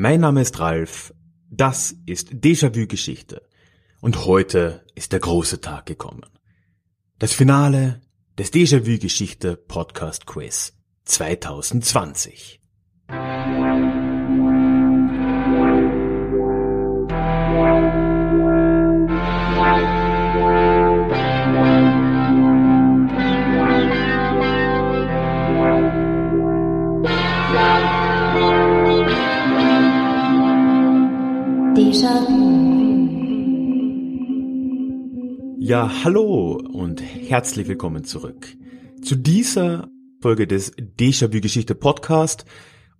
Mein Name ist Ralf. Das ist Déjà-vu Geschichte. Und heute ist der große Tag gekommen. Das Finale des Déjà-vu Geschichte Podcast Quiz 2020. Ja, hallo und herzlich willkommen zurück zu dieser Folge des Déjà-vu Geschichte Podcast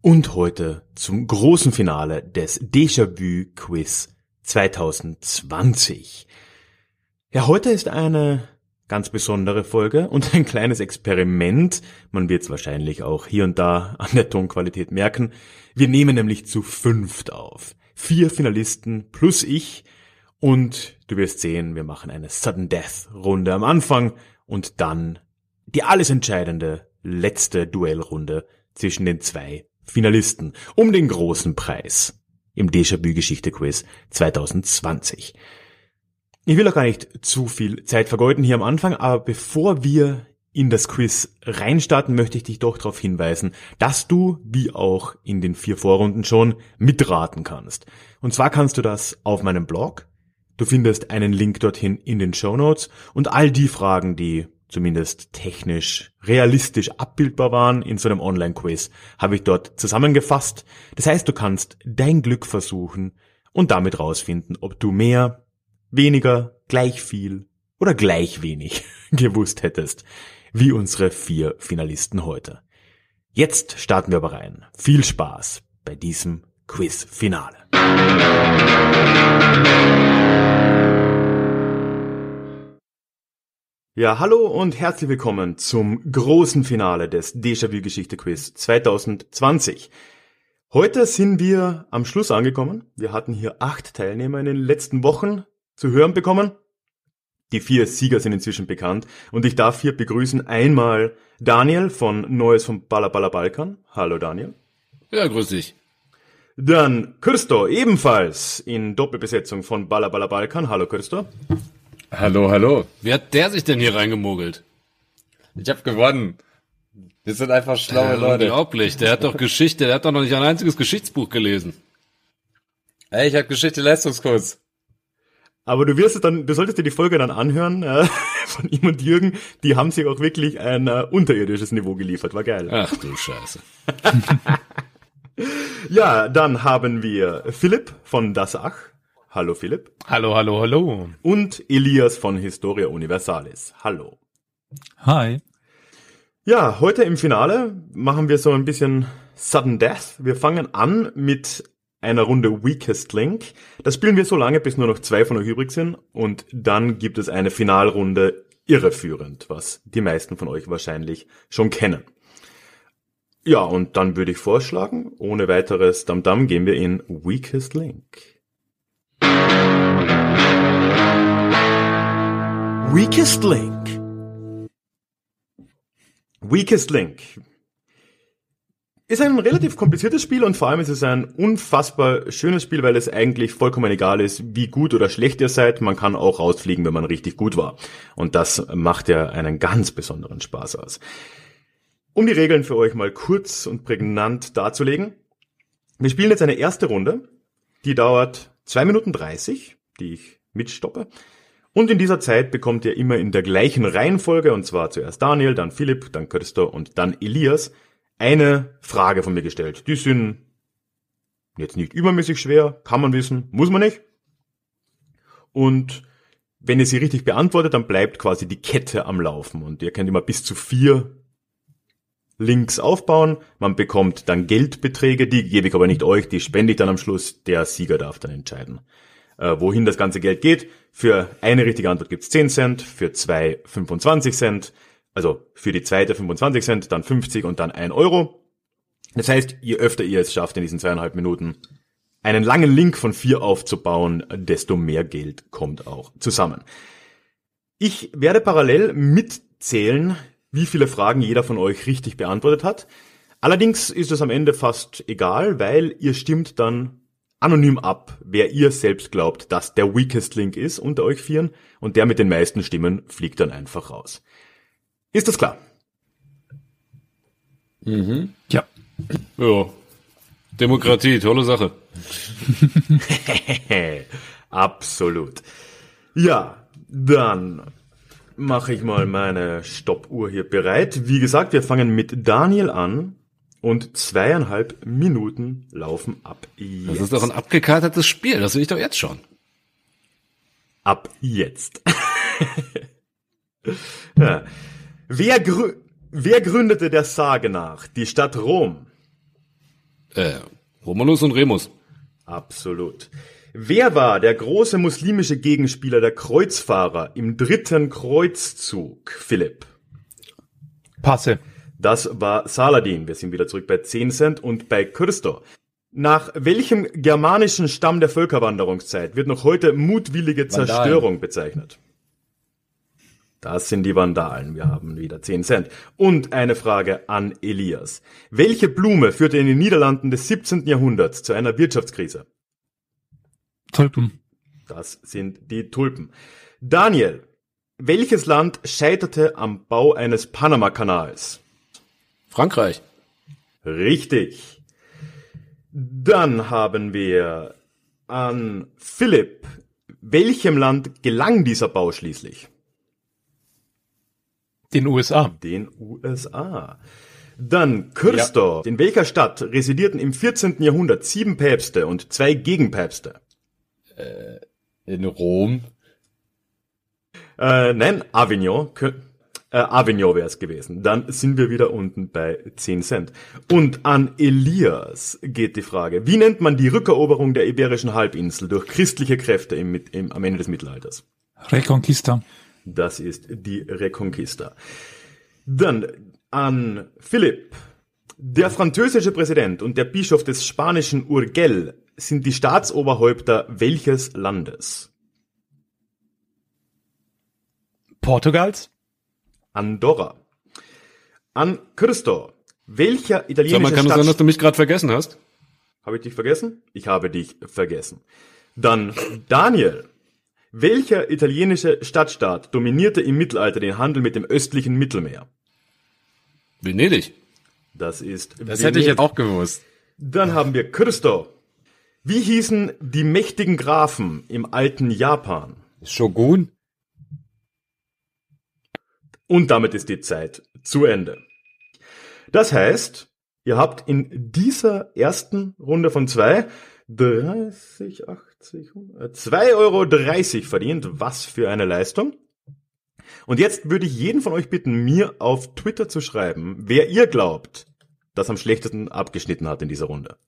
und heute zum großen Finale des Déjà-vu Quiz 2020. Ja, heute ist eine ganz besondere Folge und ein kleines Experiment. Man wird es wahrscheinlich auch hier und da an der Tonqualität merken. Wir nehmen nämlich zu fünft auf. Vier Finalisten plus ich und du wirst sehen, wir machen eine Sudden Death Runde am Anfang und dann die alles entscheidende letzte Duellrunde zwischen den zwei Finalisten um den großen Preis im Déjà-vu Geschichte Quiz 2020. Ich will auch gar nicht zu viel Zeit vergeuden hier am Anfang, aber bevor wir in das Quiz reinstarten, möchte ich dich doch darauf hinweisen, dass du, wie auch in den vier Vorrunden schon, mitraten kannst. Und zwar kannst du das auf meinem Blog. Du findest einen Link dorthin in den Show Notes und all die Fragen, die zumindest technisch realistisch abbildbar waren in so einem Online-Quiz, habe ich dort zusammengefasst. Das heißt, du kannst dein Glück versuchen und damit rausfinden, ob du mehr, weniger, gleich viel oder gleich wenig gewusst hättest, wie unsere vier Finalisten heute. Jetzt starten wir aber rein. Viel Spaß bei diesem Quiz-Finale. Ja, hallo und herzlich willkommen zum großen Finale des Déjà-vu Geschichte Quiz 2020. Heute sind wir am Schluss angekommen. Wir hatten hier acht Teilnehmer in den letzten Wochen zu hören bekommen. Die vier Sieger sind inzwischen bekannt und ich darf hier begrüßen einmal Daniel von Neues vom Balla Balkan. Hallo Daniel. Ja, grüß dich. Dann Christo, ebenfalls in Doppelbesetzung von Balla Balkan. Hallo Christo. Hallo, hallo. Wie hat der sich denn hier reingemogelt? Ich habe gewonnen. Wir sind einfach schlaue Ja, Leute. Unglaublich. Der hat doch Geschichte, der hat doch noch nicht ein einziges Geschichtsbuch gelesen. Ey, ich habe Geschichte Leistungskurs. Aber du wirst es dann, du solltest dir die Folge dann anhören äh, von ihm und Jürgen. Die haben sich auch wirklich ein äh, unterirdisches Niveau geliefert. War geil. Ach du Scheiße. Ja, dann haben wir Philipp von Das Ach. Hallo Philipp. Hallo, hallo, hallo. Und Elias von Historia Universalis. Hallo. Hi. Ja, heute im Finale machen wir so ein bisschen Sudden Death. Wir fangen an mit einer Runde Weakest Link. Das spielen wir so lange, bis nur noch zwei von euch übrig sind. Und dann gibt es eine Finalrunde irreführend, was die meisten von euch wahrscheinlich schon kennen. Ja, und dann würde ich vorschlagen, ohne weiteres Damdam gehen wir in Weakest Link. Weakest Link. Weakest Link. Ist ein relativ kompliziertes Spiel und vor allem ist es ein unfassbar schönes Spiel, weil es eigentlich vollkommen egal ist, wie gut oder schlecht ihr seid. Man kann auch rausfliegen, wenn man richtig gut war. Und das macht ja einen ganz besonderen Spaß aus. Um die Regeln für euch mal kurz und prägnant darzulegen. Wir spielen jetzt eine erste Runde. Die dauert zwei Minuten dreißig, die ich mitstoppe. Und in dieser Zeit bekommt ihr immer in der gleichen Reihenfolge, und zwar zuerst Daniel, dann Philipp, dann Christo und dann Elias, eine Frage von mir gestellt. Die sind jetzt nicht übermäßig schwer, kann man wissen, muss man nicht. Und wenn ihr sie richtig beantwortet, dann bleibt quasi die Kette am Laufen. Und ihr könnt immer bis zu vier Links aufbauen. Man bekommt dann Geldbeträge, die gebe ich aber nicht euch, die spende ich dann am Schluss. Der Sieger darf dann entscheiden, äh, wohin das ganze Geld geht. Für eine richtige Antwort gibt's 10 Cent, für zwei 25 Cent, also für die zweite 25 Cent, dann 50 und dann 1 Euro. Das heißt, je öfter ihr es schafft in diesen zweieinhalb Minuten, einen langen Link von vier aufzubauen, desto mehr Geld kommt auch zusammen. Ich werde parallel mitzählen, wie viele Fragen jeder von euch richtig beantwortet hat. Allerdings ist es am Ende fast egal, weil ihr stimmt dann anonym ab, wer ihr selbst glaubt, dass der weakest Link ist unter euch vieren und der mit den meisten Stimmen fliegt dann einfach raus. Ist das klar? Mhm. Ja. Ja. Demokratie, tolle Sache. Absolut. Ja, dann mache ich mal meine Stoppuhr hier bereit. Wie gesagt, wir fangen mit Daniel an und zweieinhalb Minuten laufen ab jetzt. Das ist doch ein abgekartetes Spiel, das sehe ich doch jetzt schon. Ab jetzt. ja. Wer, grü wer gründete der Sage nach die Stadt Rom? Äh, Romulus und Remus. Absolut. Wer war der große muslimische Gegenspieler der Kreuzfahrer im dritten Kreuzzug, Philipp? Passe. Das war Saladin. Wir sind wieder zurück bei 10 Cent und bei Christo. Nach welchem germanischen Stamm der Völkerwanderungszeit wird noch heute mutwillige Zerstörung bezeichnet? Das sind die Vandalen. Wir haben wieder 10 Cent. Und eine Frage an Elias. Welche Blume führte in den Niederlanden des 17. Jahrhunderts zu einer Wirtschaftskrise? Tulpen. Das sind die Tulpen. Daniel, welches Land scheiterte am Bau eines Panama-Kanals? Frankreich. Richtig. Dann haben wir an Philipp. Welchem Land gelang dieser Bau schließlich? Den USA. Den USA. Dann Kürstor. In welcher Stadt residierten im 14. Jahrhundert sieben Päpste und zwei Gegenpäpste? In Rom. Äh, nein, Avignon. Kö- Äh, Avignon wäre es gewesen. Dann sind wir wieder unten bei 10 Cent. Und an Elias geht die Frage, wie nennt man die Rückeroberung der Iberischen Halbinsel durch christliche Kräfte im, im, am Ende des Mittelalters? Reconquista. Das ist die Reconquista. Dann an Philipp. Der französische Präsident und der Bischof des spanischen Urgell sind die Staatsoberhäupter welches Landes? Portugals. Andorra. An Christo. Welcher Sag italienische mal, kann es sein, dass Stadt... du mich gerade vergessen hast? Habe ich dich vergessen? Ich habe dich vergessen. Dann Daniel. Welcher italienische Stadtstaat dominierte im Mittelalter den Handel mit dem östlichen Mittelmeer? Venedig. Das ist Das hätte ich jetzt auch gewusst. Dann haben wir Christo. Wie hießen die mächtigen Grafen im alten Japan? Shogun? Und damit ist die Zeit zu Ende. Das heißt, ihr habt in dieser ersten Runde von zwei 30, 80, 100, 2,30 Euro verdient. Was für eine Leistung. Und jetzt würde ich jeden von euch bitten, mir auf Twitter zu schreiben, wer ihr glaubt, das am schlechtesten abgeschnitten hat in dieser Runde.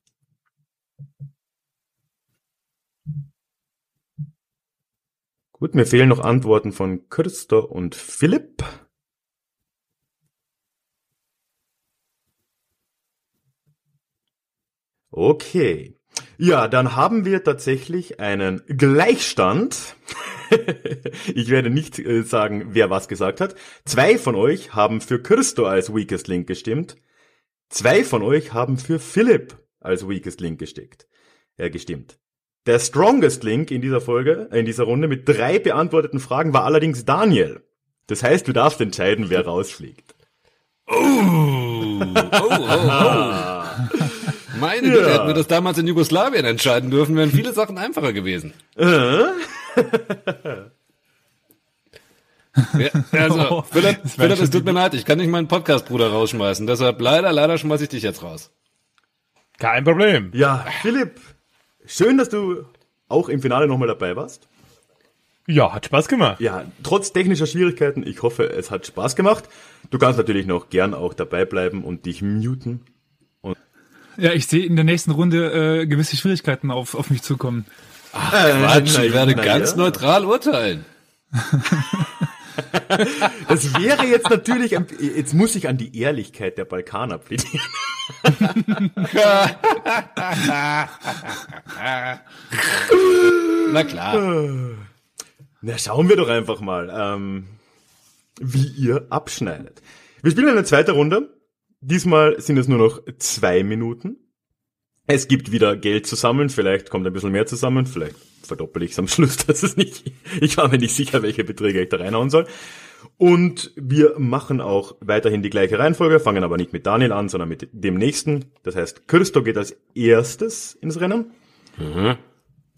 Gut, mir fehlen noch Antworten von Christo und Philipp. Okay. Ja, dann haben wir tatsächlich einen Gleichstand. ich werde nicht äh, sagen, wer was gesagt hat. Zwei von euch haben für Christo als Weakest Link gestimmt. Zwei von euch haben für Philipp als Weakest Link gesteckt. Äh, gestimmt. Der Strongest Link in dieser Folge, äh, in dieser Runde mit drei beantworteten Fragen war allerdings Daniel. Das heißt, du darfst entscheiden, wer rausfliegt. Oh, oh, oh. Meine Güte, hätten wir das damals in Jugoslawien entscheiden dürfen, wären viele Sachen einfacher gewesen. Ja, also, Philipp, Das wäre Philipp es tut mir leid, ich kann nicht meinen Podcast-Bruder rausschmeißen. Deshalb leider, leider schmeiß ich dich jetzt raus. Kein Problem. Ja, Philipp, schön, dass du auch im Finale nochmal dabei warst. Ja, hat Spaß gemacht. Ja, trotz technischer Schwierigkeiten, ich hoffe, es hat Spaß gemacht. Du kannst natürlich noch gern auch dabei bleiben und dich muten. Ja, ich sehe in der nächsten Runde äh, gewisse Schwierigkeiten auf, auf mich zukommen. Quatsch, na, ich werde ganz ja. neutral urteilen. Das wäre jetzt natürlich, jetzt muss ich an die Ehrlichkeit der Balkaner plädieren. Na klar. Na, schauen wir doch einfach mal, ähm, wie ihr abschneidet. Wir spielen eine zweite Runde. Diesmal sind es nur noch zwei Minuten. Es gibt wieder Geld zu sammeln, vielleicht kommt ein bisschen mehr zusammen, vielleicht verdoppel ich es am Schluss, das ist nicht, ich war mir nicht sicher, welche Beträge ich da reinhauen soll. Und wir machen auch weiterhin die gleiche Reihenfolge, fangen aber nicht mit Daniel an, sondern mit dem nächsten. Das heißt, Christo geht als erstes ins Rennen.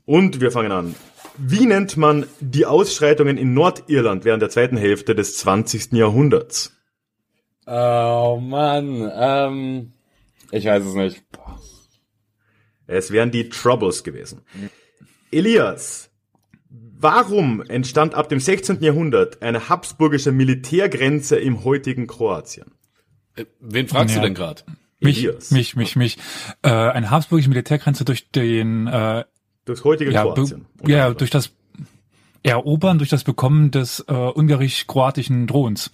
Und wir fangen an. Wie nennt man die Ausschreitungen in Nordirland während der zweiten Hälfte des 20. Jahrhunderts? Oh Mann, ähm, ich weiß es nicht. Es wären die Troubles gewesen. Elias, warum entstand ab dem 16. Jahrhundert eine habsburgische Militärgrenze im heutigen Kroatien? Äh, Wen fragst Ja. du denn gerade? Mich, Elias. mich, mich, mich. Äh, eine habsburgische Militärgrenze durch den, äh, Durchs heutige ja, Kroatien. ja, durch das Erobern, durch das Bekommen des äh, ungarisch-kroatischen Throns.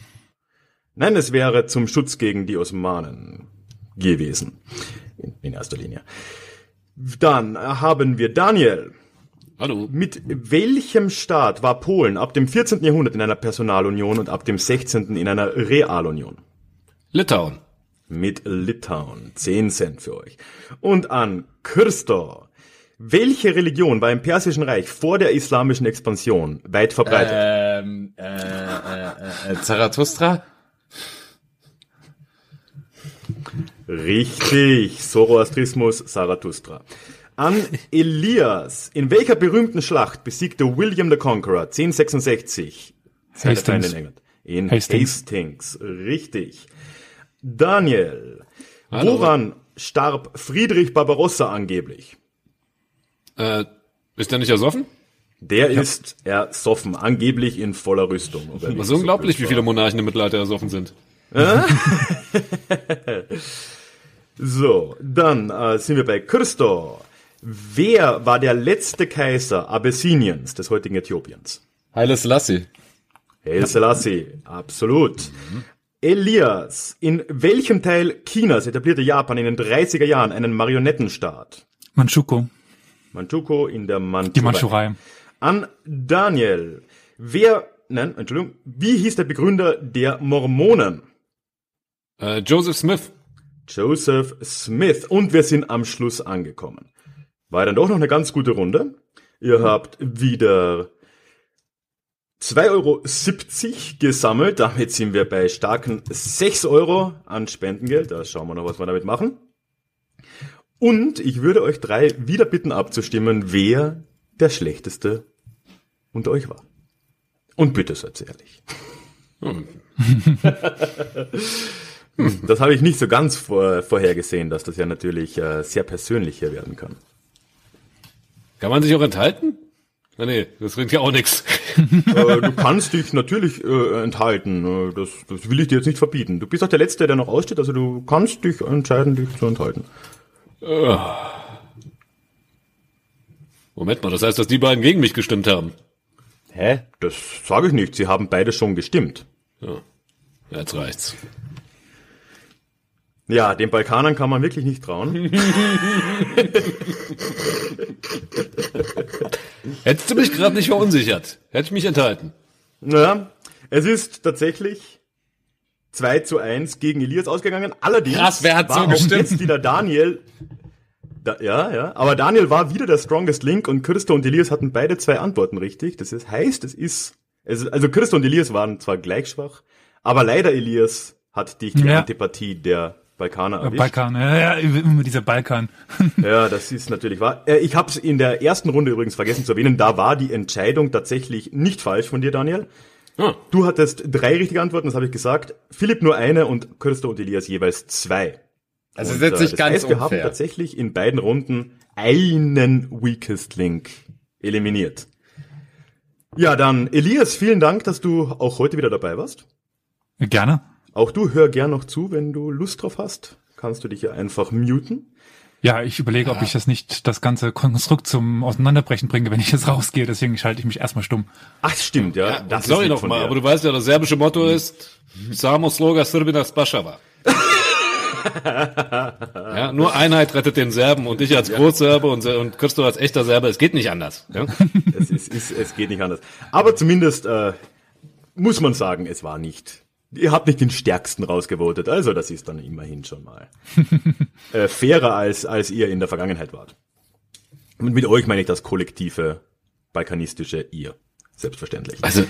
Nein, es wäre zum Schutz gegen die Osmanen gewesen. In, in erster Linie. Dann haben wir Daniel. Hallo. Mit welchem Staat war Polen ab dem 14. Jahrhundert in einer Personalunion und ab dem 16. in einer Realunion? Litauen. Mit Litauen. 10 Cent für euch. Und an Christo. Welche Religion war im Persischen Reich vor der islamischen Expansion weit verbreitet? Ähm, äh, äh, äh, Zarathustra? Richtig, Zoroastrismus, Zarathustra. An Elias. In welcher berühmten Schlacht besiegte William the Conqueror 1066 seine Hastings. In England? In Hastings. Hastings. Richtig. Daniel. Hallo. Woran starb Friedrich Barbarossa angeblich? Äh, ist der nicht ersoffen? Der ist ersoffen, angeblich in voller Rüstung. Das ist so unglaublich, wie blöd viele. Monarchen im Mittelalter ersoffen sind. So, dann äh, sind wir bei Christo. Wer war der letzte Kaiser Abessiniens, des heutigen Äthiopiens? Haile Selassie. Haile Selassie, absolut. Elias, in welchem Teil Chinas etablierte Japan in den 30er Jahren einen Marionettenstaat? Manchukuo, Manchukuo in der Mandschurei. die Mandschurei. An Daniel. Wer, nein, Entschuldigung, wie hieß der Begründer der Mormonen? Äh, Joseph Smith. Joseph Smith. Und wir sind am Schluss angekommen. War dann doch noch eine ganz gute Runde. Ihr habt wieder 2,70 Euro gesammelt. Damit sind wir bei starken 6 Euro an Spendengeld. Da schauen wir noch, was wir damit machen. Und ich würde euch drei wieder bitten abzustimmen, wer der schlechteste unter euch war. Und bitte seid ehrlich. Das habe ich nicht so ganz vor, vorhergesehen, dass das ja natürlich äh, sehr persönlich hier werden kann. Kann man sich auch enthalten? Na nee, das bringt ja auch nichts. äh, du kannst dich natürlich äh, enthalten. Äh, das, das will ich dir jetzt nicht verbieten. Du bist auch der Letzte, der noch aussteht, also du kannst dich entscheiden, dich zu enthalten. Moment mal, das heißt, dass die beiden gegen mich gestimmt haben. Hä? Das sage ich nicht. Sie haben beide schon gestimmt. Ja, jetzt reicht's. Ja, den Balkanern kann man wirklich nicht trauen. Hättest du mich gerade nicht verunsichert, hätte ich mich enthalten. naja, es ist tatsächlich 2 zu 1 gegen Elias ausgegangen. Allerdings Krass, wer hat war so auch gestimmt? jetzt wieder Daniel. Da, ja, ja. Aber Daniel war wieder der strongest link und Christo und Elias hatten beide zwei Antworten richtig. Das ist, heißt, es ist, es also Christo und Elias waren zwar gleich schwach, aber leider Elias hat dich die Ja. Antipathie der Balkaner Äh, erwischt. Balkan, ja, ja, immer dieser Balkan. Ja, das ist natürlich wahr. Äh, Ich habe es in der ersten Runde übrigens vergessen zu erwähnen. Da war die Entscheidung tatsächlich nicht falsch von dir, Daniel. Ah, Du hattest drei richtige Antworten, das habe ich gesagt. Philipp nur eine und Christo und Elias jeweils zwei. Also Und, setzt äh, sich das ganz heißt, wir haben unfair. tatsächlich in beiden Runden einen Weakest Link eliminiert. Ja, dann Elias, vielen Dank, dass du auch heute wieder dabei warst. Gerne. Auch du hör gern noch zu, wenn du Lust drauf hast. Kannst du dich ja einfach muten. Ja, ich überlege, ob ich das nicht, das ganze Konstrukt zum Auseinanderbrechen bringe, wenn ich jetzt rausgehe. Deswegen schalte ich mich erstmal stumm. Ach, stimmt, ja. Ja, das sorry lieb noch von mal, dir. aber du weißt ja, das serbische Motto ist Samo Sloga Srbina Spašava. ja, nur Einheit rettet den Serben und ich als Großserbe und, und Christo als echter Serbe, es geht nicht anders. Ja? es, ist, ist, es geht nicht anders. Aber zumindest äh, muss man sagen, es war nicht. Ihr habt nicht den stärksten rausgevotet, also das ist dann immerhin schon mal äh, fairer als als ihr in der Vergangenheit wart. Und mit euch meine ich das kollektive balkanistische ihr, selbstverständlich. Also,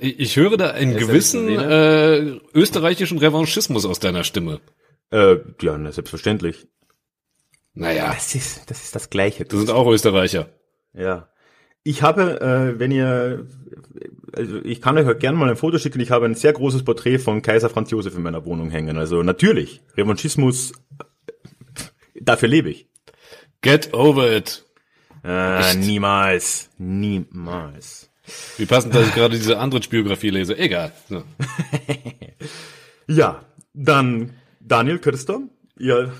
ich höre da einen gewissen äh, österreichischen Revanchismus aus deiner Stimme. Äh, ja, na, selbstverständlich. Naja, Das ist das ist das Gleiche. du sind auch Österreicher. Ja. Ich habe, äh, wenn ihr, also ich kann euch gerne mal ein Foto schicken. Ich habe ein sehr großes Porträt von Kaiser Franz Josef in meiner Wohnung hängen. Also natürlich, Revanchismus, äh, dafür lebe ich. Get over it. Äh, niemals, niemals. Wie passend, dass ich gerade diese Andritsch-Biografie lese. Egal. So. Ja, dann Daniel Kürster. Ihr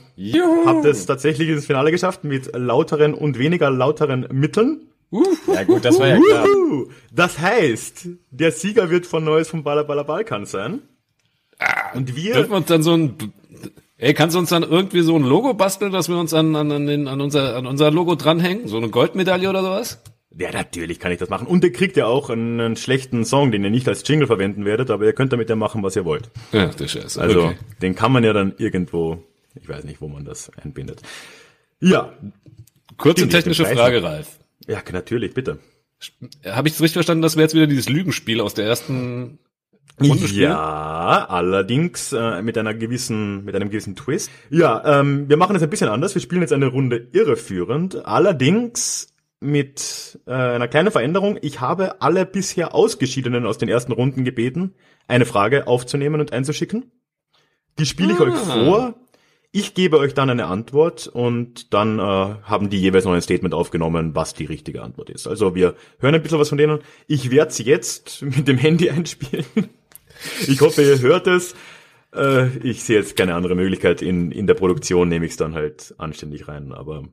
habt es tatsächlich ins Finale geschafft mit lauteren und weniger lauteren Mitteln. Ja gut, das war ja klar. Das heißt, der Sieger wird von Neues vom Baller Balkan sein. Und wir, Dürfen wir uns dann so ein, ey, kannst du uns dann irgendwie so ein Logo basteln, dass wir uns an, an, an, den, an, unser, an unser Logo dranhängen? So eine Goldmedaille oder sowas? ja natürlich kann ich das machen. Und ihr kriegt ja auch einen, einen schlechten Song, den ihr nicht als Jingle verwenden werdet, aber ihr könnt damit ja machen, was ihr wollt. Ja, der Scheiße. Also okay. den kann man ja dann irgendwo, ich weiß nicht, wo man das einbindet. Ja, Kurze technische Frage, Ralf. Ja natürlich, bitte. Habe ich es richtig verstanden, dass wir jetzt wieder dieses Lügenspiel aus der ersten Runde spielen? Ja, allerdings äh, mit einer gewissen, mit einem gewissen Twist. Ja, ähm, wir machen es ein bisschen anders. Wir spielen jetzt eine Runde irreführend. Allerdings mit äh, einer kleinen Veränderung. Ich habe alle bisher Ausgeschiedenen aus den ersten Runden gebeten, eine Frage aufzunehmen und einzuschicken. Die spiele ich euch vor. Ich gebe euch dann eine Antwort und dann äh, haben die jeweils noch ein Statement aufgenommen, was die richtige Antwort ist. Also wir hören ein bisschen was von denen. Ich werde sie jetzt mit dem Handy einspielen. Ich hoffe, ihr hört es. Äh, ich sehe jetzt keine andere Möglichkeit. In, in der Produktion nehme ich es dann halt anständig rein. Aber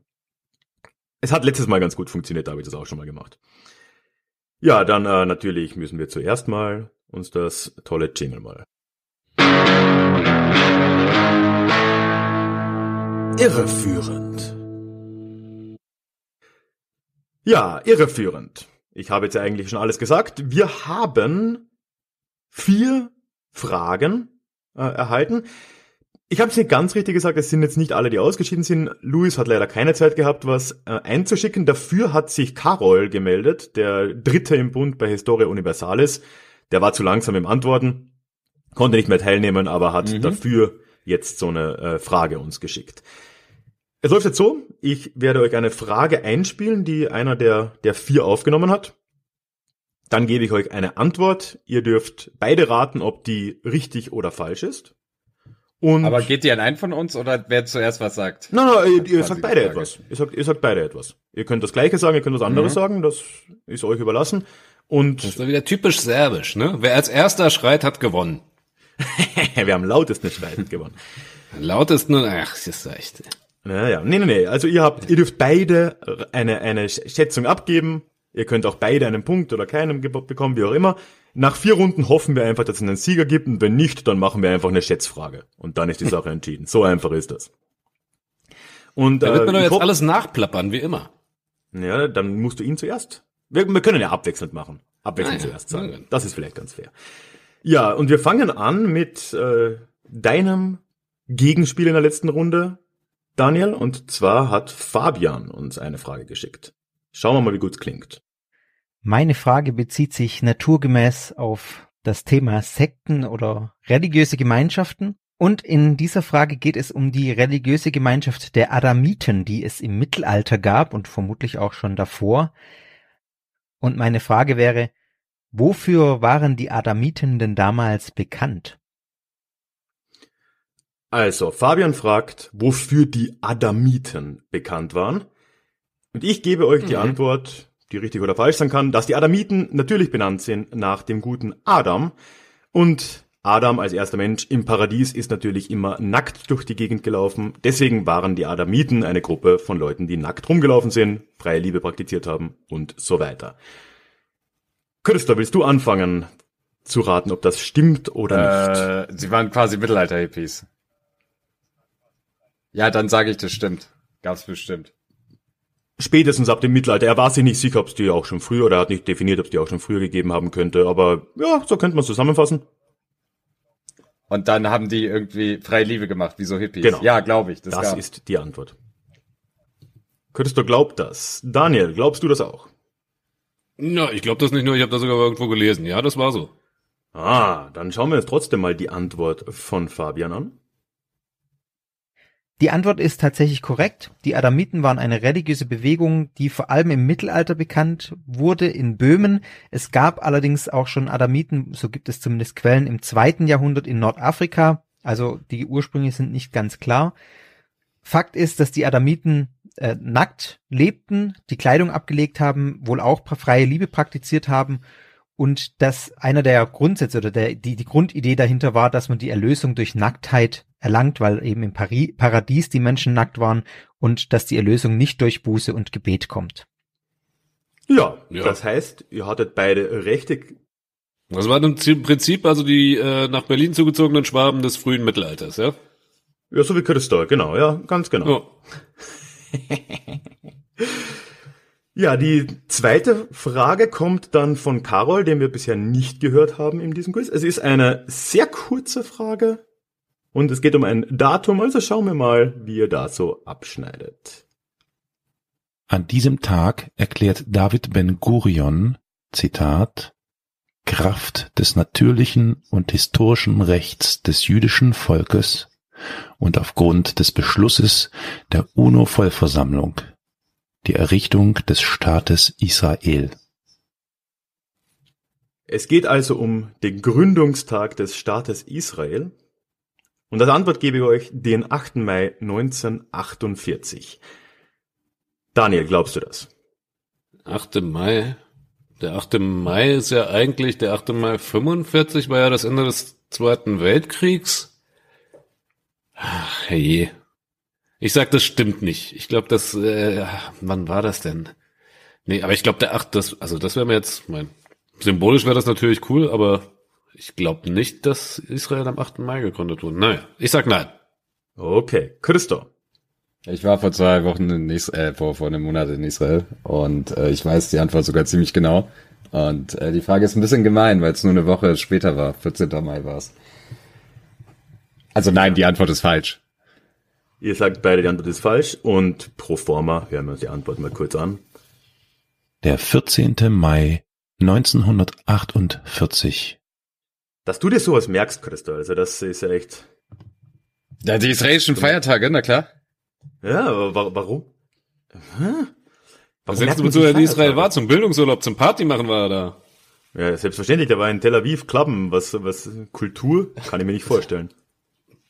es hat letztes Mal ganz gut funktioniert, da habe ich das auch schon mal gemacht. Ja, dann äh, natürlich müssen wir zuerst mal uns das tolle Jingle mal. Irreführend. Ja, irreführend. Ich habe jetzt ja eigentlich schon alles gesagt. Wir haben vier Fragen äh, erhalten. Ich habe es nicht ganz richtig gesagt, es sind jetzt nicht alle, die ausgeschieden sind. Luis hat leider keine Zeit gehabt, was äh, einzuschicken. Dafür hat sich Carol gemeldet, der Dritte im Bund bei Historia Universalis. Der war zu langsam im Antworten, konnte nicht mehr teilnehmen, aber hat dafür jetzt so eine äh, Frage uns geschickt. Es läuft jetzt so, ich werde euch eine Frage einspielen, die einer der, der vier aufgenommen hat. Dann gebe ich euch eine Antwort. Ihr dürft beide raten, ob die richtig oder falsch ist. Und Aber geht die an einen von uns oder wer zuerst was sagt? Nein, nein, ihr, ihr sagt beide Frage. etwas. Ihr sagt, ihr sagt beide etwas. Ihr könnt das Gleiche sagen, ihr könnt was anderes sagen, das ist euch überlassen. Und Das ist doch wieder typisch serbisch, ne? Wer als erster schreit, hat gewonnen. wir haben lautestens Streit gewonnen. Lautesten, ach, das ist echt. Naja, nee, nee, nee. Also ihr habt, ihr dürft beide eine, eine Sch- Schätzung abgeben. Ihr könnt auch beide einen Punkt oder keinen bekommen, wie auch immer. Nach vier Runden hoffen wir einfach, dass es einen Sieger gibt und wenn nicht, dann machen wir einfach eine Schätzfrage. Und dann ist die Sache entschieden. So einfach ist das. Und Da wird äh, mir doch jetzt alles nachplappern, wie immer. Ja, dann musst du ihn zuerst. Wir, wir können ja abwechselnd machen. Abwechselnd Ah ja, zuerst sagen. gut. Das ist vielleicht ganz fair. Ja, und wir fangen an mit äh, deinem Gegenspiel in der letzten Runde, Daniel. Und zwar hat Fabian uns eine Frage geschickt. Schauen wir mal, wie gut es klingt. Meine Frage bezieht sich naturgemäß auf das Thema Sekten oder religiöse Gemeinschaften. Und in dieser Frage geht es um die religiöse Gemeinschaft der Adamiten, die es im Mittelalter gab und vermutlich auch schon davor. Und meine Frage wäre, wofür waren die Adamiten denn damals bekannt? Also, Fabian fragt, wofür die Adamiten bekannt waren. Und ich gebe euch die Antwort, die richtig oder falsch sein kann, dass die Adamiten natürlich benannt sind nach dem guten Adam. Und Adam als erster Mensch im Paradies ist natürlich immer nackt durch die Gegend gelaufen. Deswegen waren die Adamiten eine Gruppe von Leuten, die nackt rumgelaufen sind, freie Liebe praktiziert haben und so weiter. Christa, willst du anfangen zu raten, ob das stimmt oder Äh, sie waren quasi Mittelalter-Hippies. Ja, dann sage ich, das stimmt. Gab's bestimmt. Spätestens ab dem Mittelalter. Er war sich nicht sicher, ob es die auch schon früher, oder er hat nicht definiert, ob es die auch schon früher gegeben haben könnte. Aber ja, so könnte man es zusammenfassen. Und dann haben die irgendwie freie Liebe gemacht, wie so Hippies. Genau. Ja, glaube ich. Das, Das ist die Antwort. Christo glaubt das. Daniel, glaubst du das auch? Na, ich glaube das nicht nur, ich habe das sogar irgendwo gelesen. Ja, das war so. Ah, dann schauen wir uns trotzdem mal die Antwort von Fabian an. Die Antwort ist tatsächlich korrekt. Die Adamiten waren eine religiöse Bewegung, die vor allem im Mittelalter bekannt wurde in Böhmen. Es gab allerdings auch schon Adamiten, so gibt es zumindest Quellen, im zweiten Jahrhundert in Nordafrika. Also die Ursprünge sind nicht ganz klar. Fakt ist, dass die Adamiten äh, nackt lebten, die Kleidung abgelegt haben, wohl auch freie Liebe praktiziert haben und dass einer der Grundsätze oder der, die, die Grundidee dahinter war, dass man die Erlösung durch Nacktheit erlangt, weil eben im Pari Paradies die Menschen nackt waren und dass die Erlösung nicht durch Buße und Gebet kommt. Ja, Ja. das heißt, ihr hattet beide Rechte. Das waren im Zi- Prinzip also die äh, nach Berlin zugezogenen Schwaben des frühen Mittelalters, ja? Ja, so wie Christa, genau, ja, ganz genau. Oh. Ja, die zweite Frage kommt dann von Carol, den wir bisher nicht gehört haben in diesem Quiz. Es ist eine sehr kurze Frage und es geht um ein Datum, also schauen wir mal, wie ihr da so abschneidet. An diesem Tag erklärt David Ben Gurion, Zitat, Kraft des natürlichen und historischen Rechts des jüdischen Volkes und aufgrund des Beschlusses der UNO-Vollversammlung die Errichtung des Staates Israel. Es geht also um den Gründungstag des Staates Israel. Und als Antwort gebe ich euch den 8. Mai 1948. Daniel, glaubst du das? 8. Mai. Der 8. Mai ist ja eigentlich, der 8. Mai 45 war ja das Ende des Zweiten Weltkriegs. Ach, herrje. Ich sag, das stimmt nicht. Ich glaube, das, äh, wann war das denn? Nee, aber ich glaube, der 8. Das, also das wäre mir jetzt, mein, symbolisch wäre das natürlich cool, aber ich glaube nicht, dass Israel am 8. Mai gegründet wurde. Naja, ich sag nein. Okay, Christo. Ich war vor zwei Wochen in Israel, äh, vor, vor einem Monat in Israel und äh, ich weiß die Antwort sogar ziemlich genau. Und äh, die Frage ist ein bisschen gemein, weil es nur eine Woche später war. 14. Mai war es. Also nein, die Antwort ist falsch. Ihr sagt beide, die Antwort ist falsch und pro forma hören wir uns die Antwort mal kurz an. Der 14. Mai 1948. Dass du dir sowas merkst, Christo, also das ist ja echt. Ja, die israelischen Feiertage, na klar. Ja, aber wa warum? Hä? Was merkt denkst du, er in Israel war? Zum Bildungsurlaub, zum Party machen war er da. Ja, selbstverständlich, der war in Tel Aviv Klappen, was, was Kultur, kann ich mir nicht vorstellen.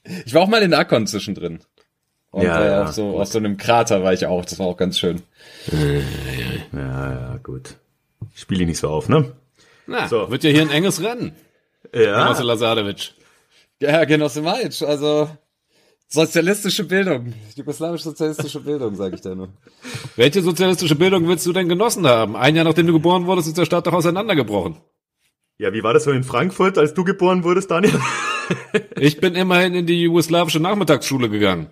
Ich war auch mal in Akkon zwischendrin. Und Ja, äh, ja, auf, so, gut. auf so einem Krater war ich auch. Das war auch ganz schön. Ja, ja, gut. Spiel ich nicht so auf, ne? Na, So. wird ja hier ein enges Rennen. Ja. Genosse Lazarevic. Ja, Genosse Majic, also sozialistische Bildung. Jugoslawisch-sozialistische Bildung, sage ich da nur. Welche sozialistische Bildung willst du denn genossen haben? Ein Jahr nachdem du geboren wurdest, ist der Staat doch auseinandergebrochen. Ja, wie war das so in Frankfurt, als du geboren wurdest, Daniel? Ich bin immerhin in die jugoslawische Nachmittagsschule gegangen.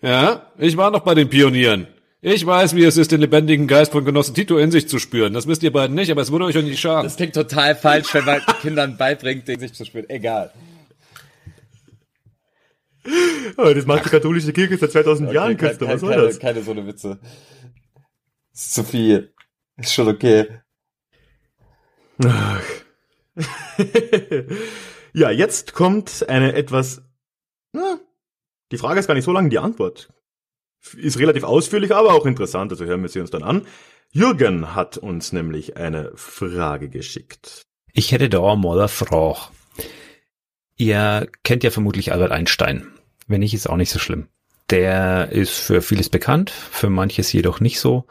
Ja, ich war noch bei den Pionieren. Ich weiß, wie es ist, den lebendigen Geist von Genossen Tito in sich zu spüren. Das wisst ihr beiden nicht, aber es würde euch auch nicht schaden. Das klingt total falsch, wenn man Kindern beibringt, den sich zu spüren. Egal. Oh, das macht die katholische Kirche seit 2000 Jahren, kein- Christo, kein- was soll keine, das? keine so eine Witze. Ist zu viel. Ist schon okay. Ja, jetzt kommt eine etwas, na, die Frage ist gar nicht so lang, die Antwort ist relativ ausführlich, aber auch interessant, also hören wir sie uns dann an. Jürgen hat uns nämlich eine Frage geschickt. Ich hätte da mal eine Frage. Ihr kennt ja vermutlich Albert Einstein. Wenn nicht, ist auch nicht so schlimm. Der ist für vieles bekannt, für manches jedoch nicht so.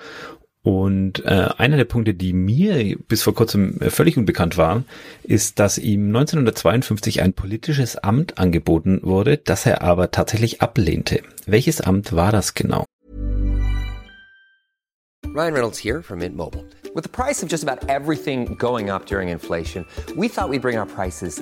Und äh, einer der Punkte, die mir bis vor kurzem äh, völlig unbekannt waren, ist, dass ihm 1952 ein politisches Amt angeboten wurde, das er aber tatsächlich ablehnte. Welches Amt war das genau? Ryan Reynolds here from Mint Mobile. With the price of just about everything going up during inflation, we thought we'd bring our prices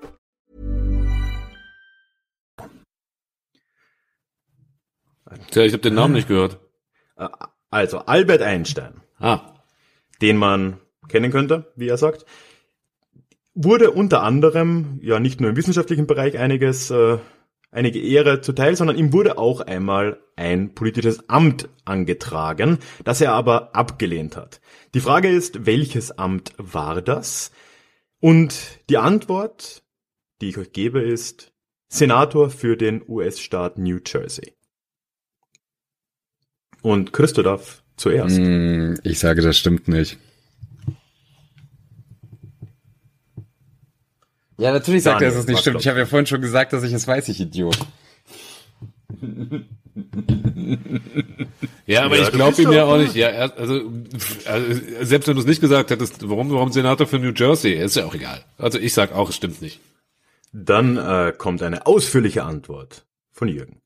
Tja, ich habe den Namen nicht gehört. Also Albert Einstein, Ah, den man kennen könnte, wie er sagt, wurde unter anderem ja nicht nur im wissenschaftlichen Bereich einiges, äh, einige Ehre zuteil, sondern ihm wurde auch einmal ein politisches Amt angetragen, das er aber abgelehnt hat. Die Frage ist, welches Amt war das? Und die Antwort, die ich euch gebe, ist Senator für den US-Staat New Jersey. Und Christo darf zuerst. Hm, ich sage, das stimmt nicht. Ja, natürlich sagt er, dass es nicht stimmt. glaubst Ich habe ja vorhin schon gesagt, dass ich es weiß, ich Idiot. ja, aber Ja, ich glaube ihm ja doch- auch nicht. Ja, also, also selbst wenn du es nicht gesagt hättest, warum, warum Senator für New Jersey, ist ja auch egal. Also ich sag auch, es stimmt nicht. Dann äh, kommt eine ausführliche Antwort von Jürgen.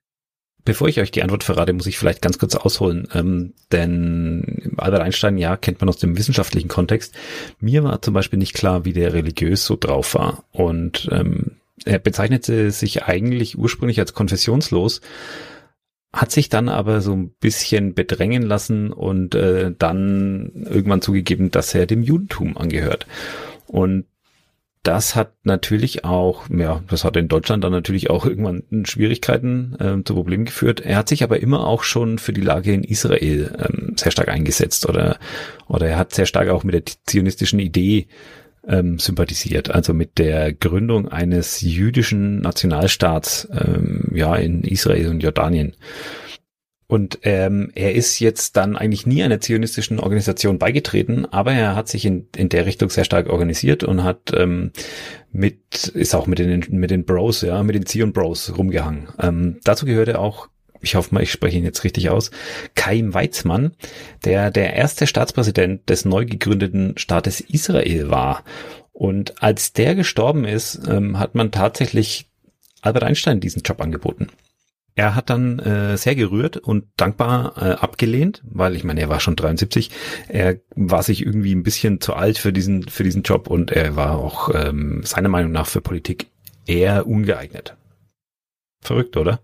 Bevor ich euch die Antwort verrate, muss ich vielleicht ganz kurz ausholen, ähm, denn Albert Einstein, ja, kennt man aus dem wissenschaftlichen Kontext. Mir war zum Beispiel nicht klar, wie der religiös so drauf war. Und ähm, er bezeichnete sich eigentlich ursprünglich als konfessionslos, hat sich dann aber so ein bisschen bedrängen lassen und äh, dann irgendwann zugegeben, dass er dem Judentum angehört. Und das hat natürlich auch, ja, das hat in Deutschland dann natürlich auch irgendwann Schwierigkeiten äh, zu Problemen geführt. Er hat sich aber immer auch schon für die Lage in Israel ähm, sehr stark eingesetzt oder oder er hat sehr stark auch mit der zionistischen Idee ähm, sympathisiert, also mit der Gründung eines jüdischen Nationalstaats ähm, ja in Israel und Jordanien. Und ähm, er ist jetzt dann eigentlich nie einer zionistischen Organisation beigetreten, aber er hat sich in, in der Richtung sehr stark organisiert und hat ähm, mit, ist auch mit den, mit den Bros, ja, mit den Zion Bros rumgehangen. Ähm, dazu gehörte auch, ich hoffe mal, ich spreche ihn jetzt richtig aus, Chaim Weizmann, der der erste Staatspräsident des neu gegründeten Staates Israel war. Und als der gestorben ist, ähm, hat man tatsächlich Albert Einstein diesen Job angeboten. Er hat dann äh, sehr gerührt und dankbar äh, abgelehnt, weil ich meine, er war schon 73. Er war sich irgendwie ein bisschen zu alt für diesen für diesen Job und er war auch ähm, seiner Meinung nach für Politik eher ungeeignet. Verrückt, oder?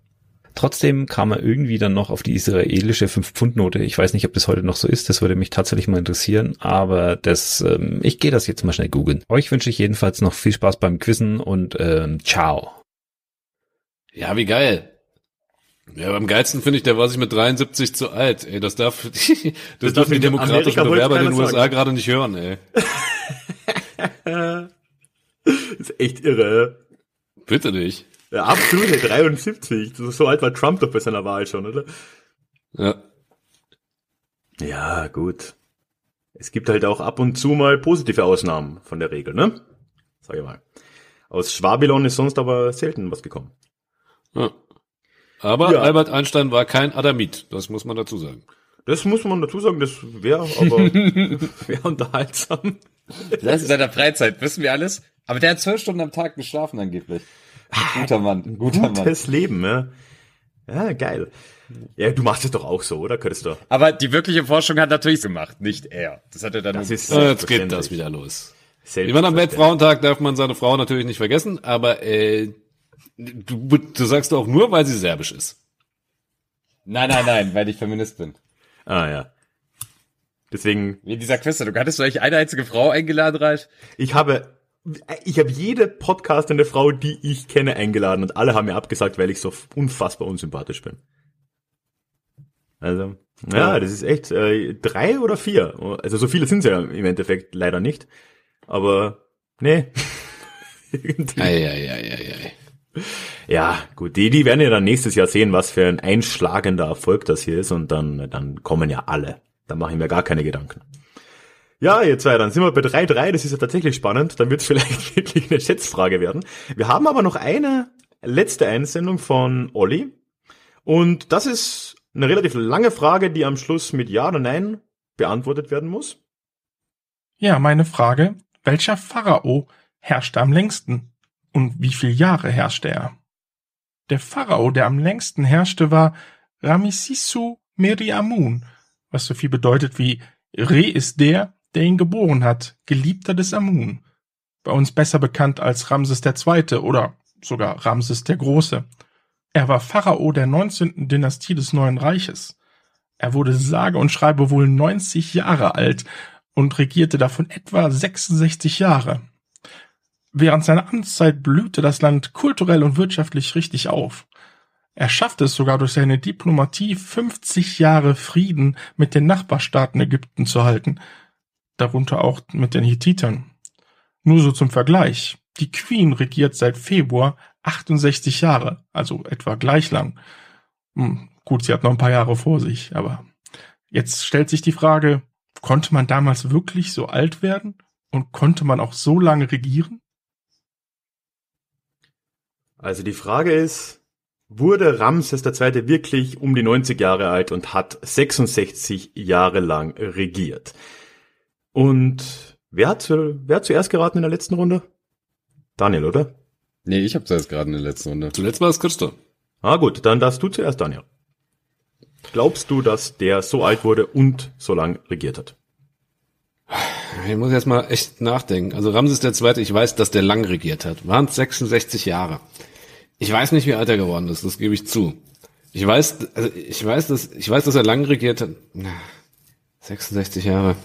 Trotzdem kam er irgendwie dann noch auf die israelische 5-Pfund-Note. Ich weiß nicht, ob das heute noch so ist. Das würde mich tatsächlich mal interessieren. Aber das, ähm, ich gehe das jetzt mal schnell googeln. Euch wünsche ich jedenfalls noch viel Spaß beim Quizzen und ähm, ciao. Ja, wie geil. Ja, am geilsten finde ich, der war sich mit 73 zu alt. Ey, das darf, das, darf dürfen die demokratischen Amerika Bewerber in den USA gerade nicht hören, ey. ist echt irre. Bitte nicht. Ja, absolut, ey, 73. So, so alt war Trump doch bei seiner Wahl schon, oder? Ja. Ja, gut. Es gibt halt auch ab und zu mal positive Ausnahmen von der Regel, ne? Sag ich mal. Aus Schwabilon ist sonst aber selten was gekommen. ja. Aber Ja. Albert Einstein war kein Adamit, das muss man dazu sagen. Das muss man dazu sagen, das wäre aber wär unterhaltsam. Das ist seiner Freizeit, wissen wir alles. Aber der hat zwölf Stunden am Tag geschlafen angeblich. Guter Mann, ein guter Mann. Gutes Leben, ja. Ja, geil. Ja, du machst es doch auch so, oder, Christoph? Aber die wirkliche Forschung hat natürlich gemacht, nicht er. Das hat er dann Das ist So, jetzt geht das wieder los. Ich meine, am. Weltfrauentag darf man seine Frau natürlich nicht vergessen, aber äh, du, du sagst auch nur, weil sie serbisch ist. Nein, nein, nein, weil ich Feminist bin. Ah, ja. Deswegen, Wie dieser Quiz, du hattest du eigentlich eine einzige Frau eingeladen, Ralf? ich habe, ich habe jede podcastende Frau, die ich kenne, eingeladen und alle haben mir abgesagt, weil ich so unfassbar unsympathisch bin. Also, ja, das ist echt äh, drei oder vier. Also so viele sind ja im Endeffekt leider nicht. Aber nee, Eieieiei. Ja, gut, die, die werden ja dann nächstes Jahr sehen, was für ein einschlagender Erfolg das hier ist und dann, dann kommen ja alle. Da mache ich mir gar keine Gedanken. Ja, ihr zwei, dann sind wir bei 3-3, das ist ja tatsächlich spannend, dann wird es vielleicht wirklich eine Schätzfrage werden. Wir haben aber noch eine letzte Einsendung von Olli und das ist eine relativ lange Frage, die am Schluss mit Ja oder Nein beantwortet werden muss. Ja, meine Frage, welcher Pharao herrschte am längsten? Und wie viele Jahre herrschte er? Der Pharao, der am längsten herrschte, war Ramesisu Meriamun, was so viel bedeutet wie Re ist der, der ihn geboren hat, Geliebter des Amun. Bei uns besser bekannt als Ramses II. oder sogar Ramses der Große. Er war Pharao der 19. Dynastie des Neuen Reiches. Er wurde sage und schreibe wohl 90 Jahre alt und regierte davon etwa 66 Jahre. Während seiner Amtszeit blühte das Land kulturell und wirtschaftlich richtig auf. Er schaffte es sogar durch seine Diplomatie 50 Jahre Frieden mit den Nachbarstaaten Ägypten zu halten, darunter auch mit den Hittitern. Nur so zum Vergleich. Die Queen regiert seit Februar 68 Jahre, also etwa gleich lang. Hm, gut, sie hat noch ein paar Jahre vor sich, aber jetzt stellt sich die Frage, konnte man damals wirklich so alt werden? Und konnte man auch so lange regieren? Also die Frage ist, wurde Ramses II. wirklich um die 90 Jahre alt und hat 66 Jahre lang regiert? Und wer hat, wer hat zuerst geraten in der letzten Runde? Daniel, oder? Nee, ich habe zuerst gerade in der letzten Runde. Zuletzt war es Christo. Ah gut, dann darfst du zuerst, Daniel. Glaubst du, dass der so alt wurde und so lang regiert hat? Ich muss jetzt mal echt nachdenken. Also Ramses II., ich weiß, dass der lang regiert hat. Waren es 66 Jahre. Ich weiß nicht, wie alt er geworden ist, das gebe ich zu. Ich weiß, also ich weiß, dass, ich weiß, dass er lang regiert hat. 66 Jahre.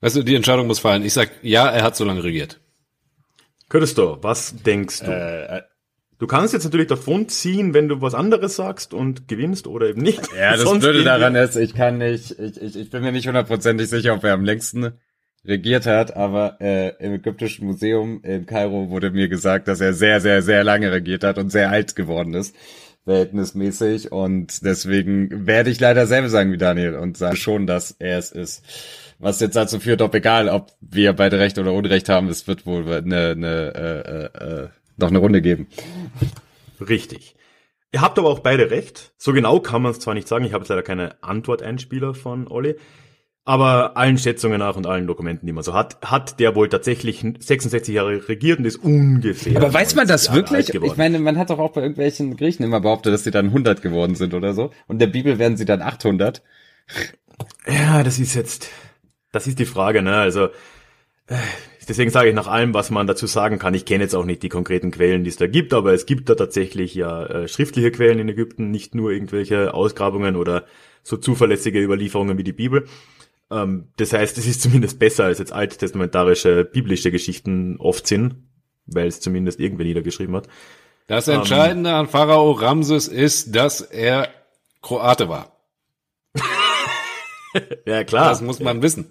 Weißt du, die Entscheidung muss fallen. Ich sag, ja, er hat so lange regiert. Christo, was denkst du? Äh, du kannst jetzt natürlich davon ziehen, wenn du was anderes sagst und gewinnst oder eben nicht. Ja, das Blöde daran ist, ich kann nicht, ich, ich, ich bin mir nicht hundertprozentig sicher, ob er am längsten regiert hat, aber äh, im Ägyptischen Museum in Kairo wurde mir gesagt, dass er sehr, sehr, sehr lange regiert hat und sehr alt geworden ist, verhältnismäßig. Und deswegen werde ich leider selber sagen wie Daniel und sage schon, dass er es ist. Was jetzt dazu führt, ob egal, ob wir beide Recht oder Unrecht haben, es wird wohl eine, eine, äh, äh, äh, noch eine Runde geben. Richtig. Ihr habt aber auch beide recht. So genau kann man es zwar nicht sagen, ich habe jetzt leider keine Antworteinspieler von Olli, aber allen Schätzungen nach und allen Dokumenten, die man so hat, hat der wohl tatsächlich 66 Jahre regiert und ist ungefähr. Aber weiß man 90 das Jahre wirklich? Ich meine, man hat doch auch bei irgendwelchen Griechen immer behauptet, dass sie dann 100 geworden sind oder so. Und der Bibel werden sie dann 800. Ja, das ist jetzt, das ist die Frage, ne? Also, äh, deswegen sage ich nach allem, was man dazu sagen kann. Ich kenne jetzt auch nicht die konkreten Quellen, die es da gibt, aber es gibt da tatsächlich ja äh, schriftliche Quellen in Ägypten, nicht nur irgendwelche Ausgrabungen oder so zuverlässige Überlieferungen wie die Bibel. Ähm, das heißt, es ist zumindest besser als jetzt alttestamentarische biblische Geschichten oft sind, weil es zumindest irgendwer niedergeschrieben hat. Das Entscheidende an Pharao Ramses ist, dass er Kroate war. Ja, klar. Das muss man wissen.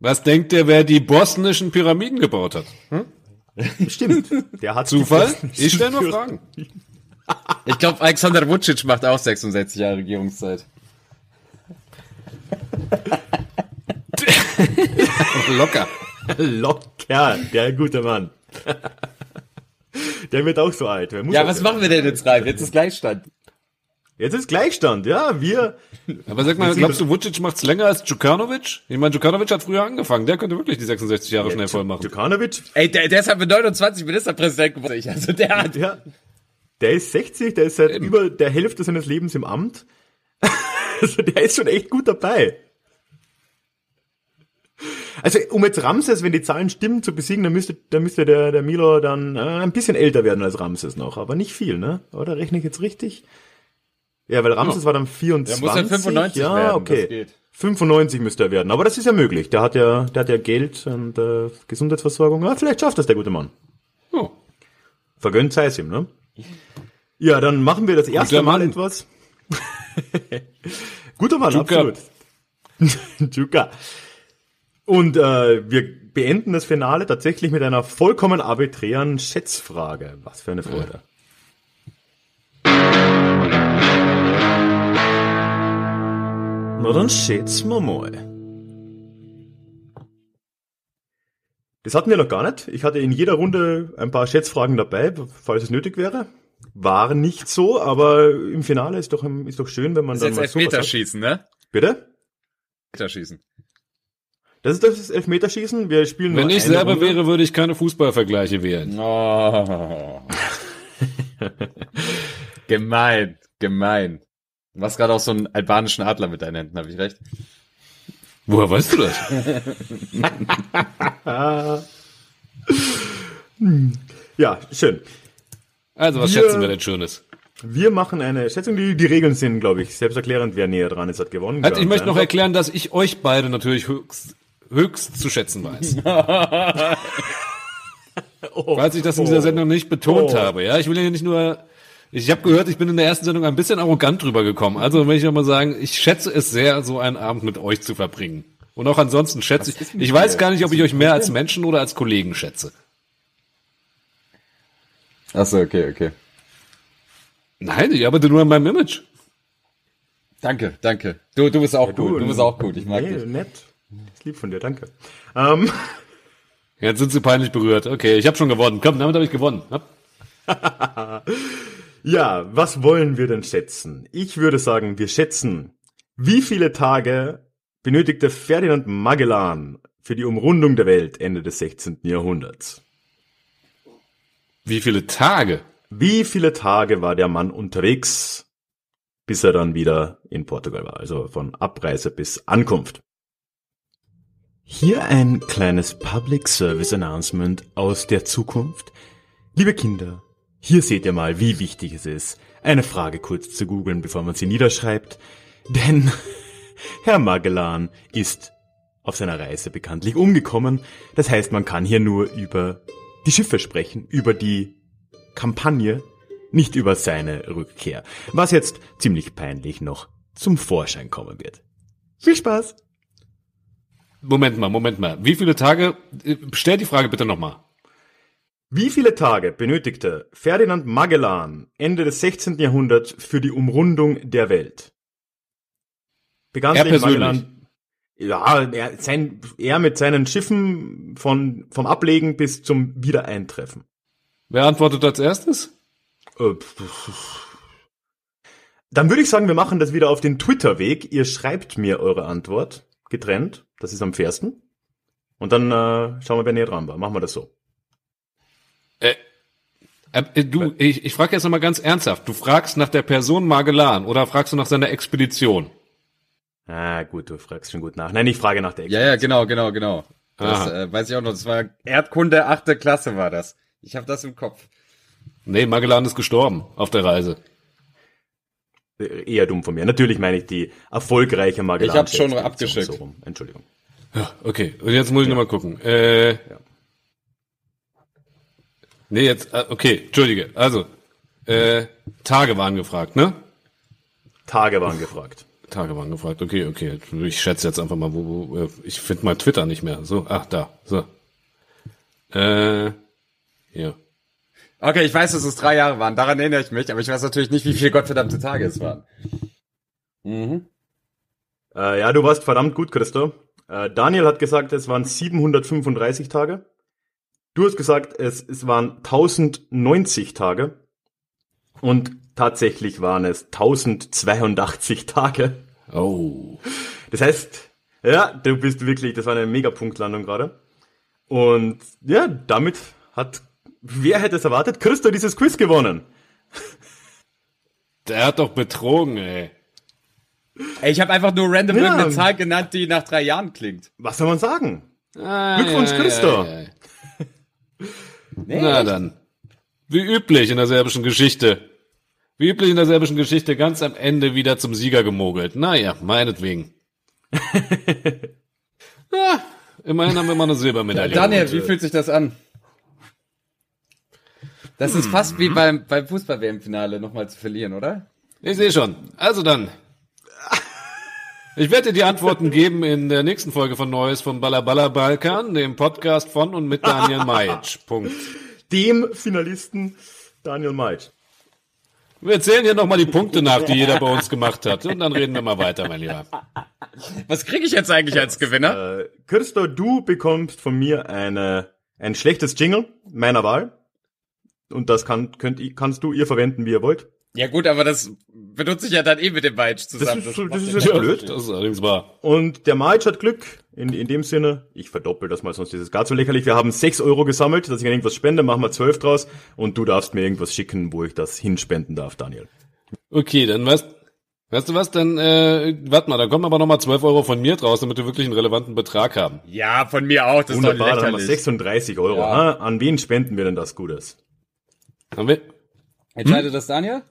Was denkt ihr, wer die bosnischen Pyramiden gebaut hat? Stimmt. Der hat Zufall? Ich stelle nur Fragen. Ich glaube, Alexander Vucic macht auch 66 Jahre Regierungszeit. Locker. Locker, der gute Mann. Der wird auch so alt. Ja, was machen wir denn jetzt rein? Jetzt ist Gleichstand. Jetzt ist Gleichstand, ja, wir. Aber sag mal, glaubst du, Vucic macht's länger als Djukanovic? Ich meine, Djukanovic hat früher angefangen. Der könnte wirklich die 66 Jahre schnell voll machen. Djukanovic, Ey, der, der ist halt mit 29 Ministerpräsident geworden. Also der hat... ja, der ist 60, der ist seit Eben. über der Hälfte seines Lebens im Amt. also der ist schon echt gut dabei. Also um jetzt Ramses, wenn die Zahlen stimmen, zu besiegen, dann müsste, dann müsste der, der Milo dann äh, ein bisschen älter werden als Ramses noch, aber nicht viel, ne? Oder rechne ich jetzt richtig? Ja, weil Ramses war dann 24. Der muss ja 95 ja, werden, okay. geht. 95 müsste er werden, aber das ist ja möglich. Der hat ja, der hat ja Geld und äh, Gesundheitsversorgung. Ja, vielleicht schafft das der gute Mann. Oh. Vergönnt sei es ihm, ne? Ja, dann machen wir das erste Guter Mal Mann. etwas. Guter Mann, Juka. absolut. Juka. Und äh, wir beenden das Finale tatsächlich mit einer vollkommen arbiträren Schätzfrage. Was für eine Freude. Na dann schätzen wir mal. Das hatten wir noch gar nicht. Ich hatte in jeder Runde ein paar Schätzfragen dabei, falls es nötig wäre. War nicht so, aber im Finale ist doch, ist doch schön, wenn man Das dann ist mal jetzt sowas hat. Elfmeterschießen, ne? Bitte? Elfmeterschießen. Das ist das Elfmeterschießen. Wir spielen Wenn ich selber Runde. wäre, würde ich keine Fußballvergleiche wählen. Oh. gemein, gemein. Du machst gerade auch so einen albanischen Adler mit deinen Händen, habe ich recht? Woher weißt du das? Ja, schön. Also, was Wir- schätzen wir denn Schönes? Wir machen eine Schätzung. Die, die Regeln sind, glaube ich, selbsterklärend. Wer näher dran ist, hat gewonnen. Also, ich möchte noch erklären, dass ich euch beide natürlich höchst, höchst zu schätzen weiß. Falls ich das in dieser Sendung nicht betont Oh. habe, ja. Ich will ja nicht nur, ich habe gehört, ich bin in der ersten Sendung ein bisschen arrogant drüber gekommen. Also will ich auch mal sagen, ich schätze es sehr, so einen Abend mit euch zu verbringen. Und auch ansonsten schätze ich, ich weiß gar nicht, ob ich euch mehr als Menschen oder als Kollegen schätze. Achso, okay, okay. Nein, ich arbeite nur an meinem Image. Danke, danke. Du, du bist auch gut. Du bist auch gut. Ich mag nee, dich. nett. Ist lieb von dir, danke. Ähm, Jetzt sind sie peinlich berührt. Okay, ich habe schon gewonnen. Komm, damit habe ich gewonnen. Ja, was wollen wir denn schätzen? Ich würde sagen, wir schätzen, wie viele Tage benötigte Ferdinand Magellan für die Umrundung der Welt Ende des 16. Jahrhunderts? Wie viele Tage? Wie viele Tage war der Mann unterwegs, bis er dann wieder in Portugal war? Also von Abreise bis Ankunft. Hier ein kleines Public Service Announcement aus der Zukunft. Liebe Kinder, hier seht ihr mal, wie wichtig es ist, eine Frage kurz zu googeln, bevor man sie niederschreibt. Denn Herr Magellan ist auf seiner Reise bekanntlich umgekommen. Das heißt, man kann hier nur über die Schiffe sprechen, über die Kampagne, nicht über seine Rückkehr. Was jetzt ziemlich peinlich noch zum Vorschein kommen wird. Viel Spaß! Moment mal, Moment mal. Wie viele Tage? äh, Stell die Frage bitte nochmal. Wie viele Tage benötigte Ferdinand Magellan Ende des 16. Jahrhunderts für die Umrundung der Welt? Begann Er persönlich? Magellan, ja, er, sein, er mit seinen Schiffen von, vom Ablegen bis zum Wiedereintreffen. Wer antwortet als erstes? Äh, Dann würde ich sagen, wir machen das wieder auf den Twitter-Weg. Ihr schreibt mir eure Antwort getrennt. Das ist am fairsten. Und dann äh, schauen wir, wer näher dran war. Machen wir das so. Äh, äh, du, ich, ich frage jetzt nochmal ganz ernsthaft. Du fragst nach der Person Magellan oder fragst du nach seiner Expedition? Ah, gut, du fragst schon gut nach. Nein, ich frage nach der Ja, ja, genau, genau, genau. Das Aha. äh, weiß ich auch noch. Das war Erdkunde, achte Klasse war das. Ich habe das im Kopf. Nee, Magellan ist gestorben auf der Reise. Äh, Eher dumm von mir. Natürlich meine ich die erfolgreiche Magellan. Ich hab's schon abgeschickt. So rum. Entschuldigung. Ja, okay. Und jetzt muss ich noch mal gucken. Äh, Nee, jetzt, äh, okay, entschuldige. Also, äh, Tage waren gefragt, ne? Tage waren gefragt. Tage waren gefragt, okay, okay. Ich schätze jetzt einfach mal, wo, wo äh, ich finde mein Twitter nicht mehr. So, ach, da, so. Äh, ja. Okay, ich weiß, dass es drei Jahre waren. Daran erinnere ich mich, aber ich weiß natürlich nicht, wie viele gottverdammte Tage es waren. Mhm. Äh, ja, du warst verdammt gut, Christo. Äh, Daniel hat gesagt, es waren 735 Tage. Du hast gesagt, es, es waren 1090 Tage. Und tatsächlich waren es 1082 Tage. Oh. Das heißt, ja, du bist wirklich, das war eine Megapunktlandung gerade. Und ja, damit hat, wer hätte es erwartet, Christo dieses Quiz gewonnen. Der hat doch betrogen, ey. Ey, ich habe einfach nur random Ja. irgendeine Zahl genannt, die nach drei Jahren klingt. Was soll man sagen? Ah, Glückwunsch, Christo. ja, ja. Na dann. Wie üblich in der serbischen Geschichte. Wie üblich in der serbischen Geschichte ganz am Ende wieder zum Sieger gemogelt. Naja, meinetwegen. ja, immerhin haben wir mal eine Silbermedaille. Daniel, wie fühlt sich das an? Das ist fast wie beim, beim Fußball-WM-Finale nochmal zu verlieren, oder? Ich sehe schon. Also dann. Ich werde dir die Antworten geben in der nächsten Folge von Neues vom Ballaballa Balkan, dem Podcast von und mit Daniel Majic. Punkt. Dem Finalisten Daniel Meitsch. Wir zählen hier nochmal die Punkte nach, die jeder bei uns gemacht hat. Und dann reden wir mal weiter, mein Lieber. Was kriege ich jetzt eigentlich als Gewinner? Äh, Christo, du bekommst von mir eine, ein schlechtes Jingle meiner Wahl. Und das kann, könnt, ihr- kannst du ihr verwenden, wie ihr wollt. Ja gut, aber das benutze ich ja dann eh mit dem Weitsch zusammen. Das ist, das ist jetzt ja- blöd. Das ist allerdings wahr. Und der March hat Glück. In, in dem Sinne, ich verdoppel das mal, sonst ist es gar zu lächerlich. Wir haben 6 Euro gesammelt, dass ich an irgendwas spende, machen wir 12 draus. Und du darfst mir irgendwas schicken, wo ich das hinspenden darf, Daniel. Okay, dann weißt, weißt du was, dann, äh, warte mal, dann kommen aber nochmal 12 Euro von mir draus, damit wir wirklich einen relevanten Betrag haben. Ja, von mir auch, das Wunderbar, ist doch dann haben wir lächerlich. 36 Euro. Ja. Ha? An wen spenden wir denn das Gutes? Haben wir? Entscheidet das Daniel?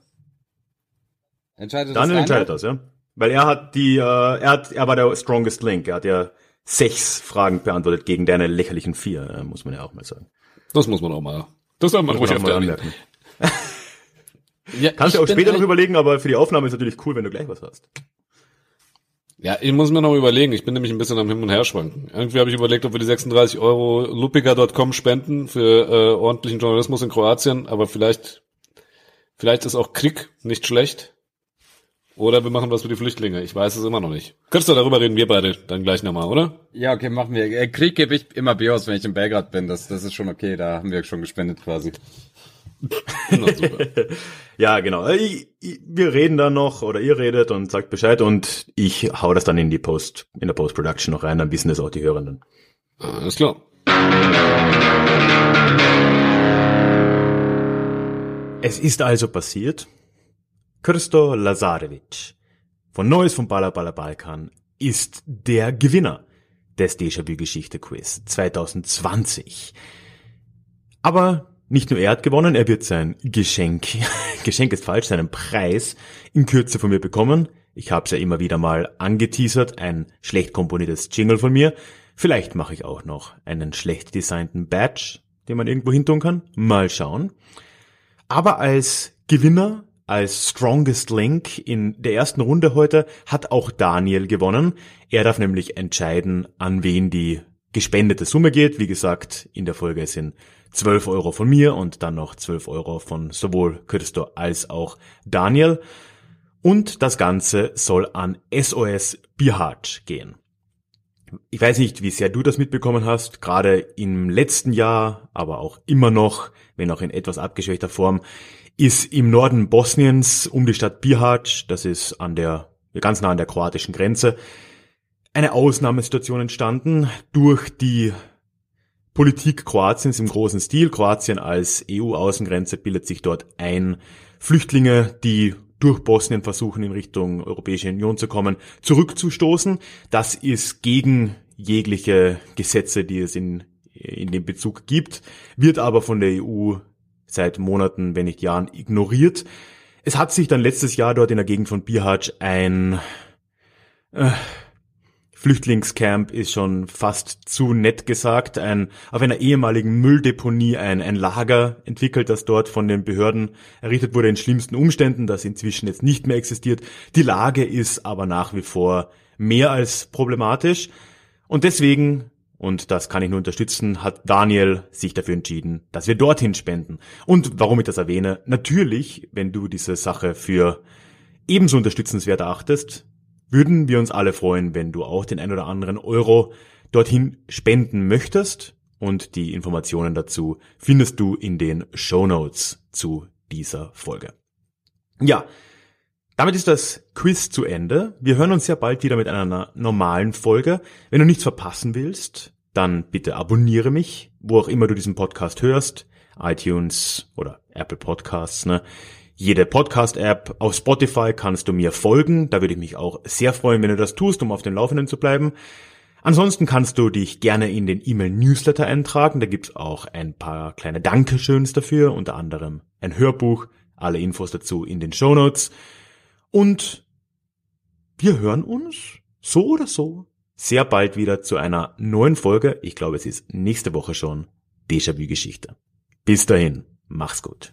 Entscheidet Daniel das entscheidet das, ja. Weil er hat die, äh, er hat, er war der strongest link. Er hat ja sechs Fragen beantwortet gegen deine lächerlichen vier, äh, muss man ja auch mal sagen. Das muss man auch mal. Das soll man Muss ruhig man auch öfter mal anmerken. Ja, Kannst du auch später noch überlegen, aber für die Aufnahme ist natürlich cool, wenn du gleich was hast. Ja, ich muss mir noch überlegen. Ich bin nämlich ein bisschen am Hin und Her schwanken. Irgendwie habe ich überlegt, ob wir die 36 Euro lupiga.com spenden für äh, ordentlichen Journalismus in Kroatien, aber vielleicht, vielleicht ist auch Krieg nicht schlecht. Oder wir machen was für die Flüchtlinge. Ich weiß es immer noch nicht. Könntest du darüber reden, wir beide dann gleich nochmal, oder? Ja, okay, machen wir. Äh, Krieg gebe ich immer aus, wenn ich in Belgrad bin. Das, das ist schon okay, da haben wir schon gespendet quasi. Ja, genau. Äh, Ich, ich, wir reden dann noch oder ihr redet und sagt Bescheid und ich hau das dann in die Post, in der Post-Production noch rein, dann wissen das auch die Hörenden. Alles klar. Es ist also passiert. Krsto Lazarevic von Neues vom Balla Balkan ist der Gewinner des Déjà-vu-Geschichte-Quiz 2020. Aber nicht nur er hat gewonnen, er wird sein Geschenk, Geschenk ist falsch, seinen Preis in Kürze von mir bekommen. Ich habe es ja immer wieder mal angeteasert, ein schlecht komponiertes Jingle von mir. Vielleicht mache ich auch noch einen schlecht designten Badge, den man irgendwo hin tun kann. Mal schauen. Aber als Gewinner, als Strongest Link in der ersten Runde heute hat auch Daniel gewonnen. Er darf nämlich entscheiden, an wen die gespendete Summe geht. Wie gesagt, in der Folge sind 12 Euro von mir und dann noch 12 Euro von sowohl Christo als auch Daniel. Und das Ganze soll an SOS Bihać gehen. Ich weiß nicht, wie sehr du das mitbekommen hast, gerade im letzten Jahr, aber auch immer noch, wenn auch in etwas abgeschwächter Form, ist im Norden Bosniens um die Stadt Bihać, das ist an der, ganz nah an der kroatischen Grenze, eine Ausnahmesituation entstanden durch die Politik Kroatiens im großen Stil. Kroatien als EU-Außengrenze bildet sich dort ein, Flüchtlinge, die durch Bosnien versuchen, in Richtung Europäische Union zu kommen, zurückzustoßen. Das ist gegen jegliche Gesetze, die es in, in dem Bezug gibt, wird aber von der EU seit Monaten, wenn nicht Jahren, ignoriert. Es hat sich dann letztes Jahr dort in der Gegend von Bihać ein äh, Flüchtlingscamp ist schon fast zu nett gesagt, ein, auf einer ehemaligen Mülldeponie ein, ein Lager entwickelt, das dort von den Behörden errichtet wurde in schlimmsten Umständen, das inzwischen jetzt nicht mehr existiert. Die Lage ist aber nach wie vor mehr als problematisch und deswegen, und das kann ich nur unterstützen, hat Daniel sich dafür entschieden, dass wir dorthin spenden. Und warum ich das erwähne, natürlich, wenn du diese Sache für ebenso unterstützenswert erachtest, würden wir uns alle freuen, wenn du auch den ein oder anderen Euro dorthin spenden möchtest. Und die Informationen dazu findest du in den Show Notes zu dieser Folge. Ja, damit ist das Quiz zu Ende. Wir hören uns ja bald wieder mit einer normalen Folge. Wenn du nichts verpassen willst, dann bitte abonniere mich, wo auch immer du diesen Podcast hörst. iTunes oder Apple Podcasts, ne? Jede Podcast-App. Auf Spotify kannst du mir folgen. Da würde ich mich auch sehr freuen, wenn du das tust, um auf dem Laufenden zu bleiben. Ansonsten kannst du dich gerne in den E-Mail-Newsletter eintragen. Da gibt's auch ein paar kleine Dankeschöns dafür, unter anderem ein Hörbuch. Alle Infos dazu in den Show Notes. Und wir hören uns so oder so sehr bald wieder zu einer neuen Folge. Ich glaube, es ist nächste Woche schon Déjà-vu-Geschichte. Bis dahin, mach's gut.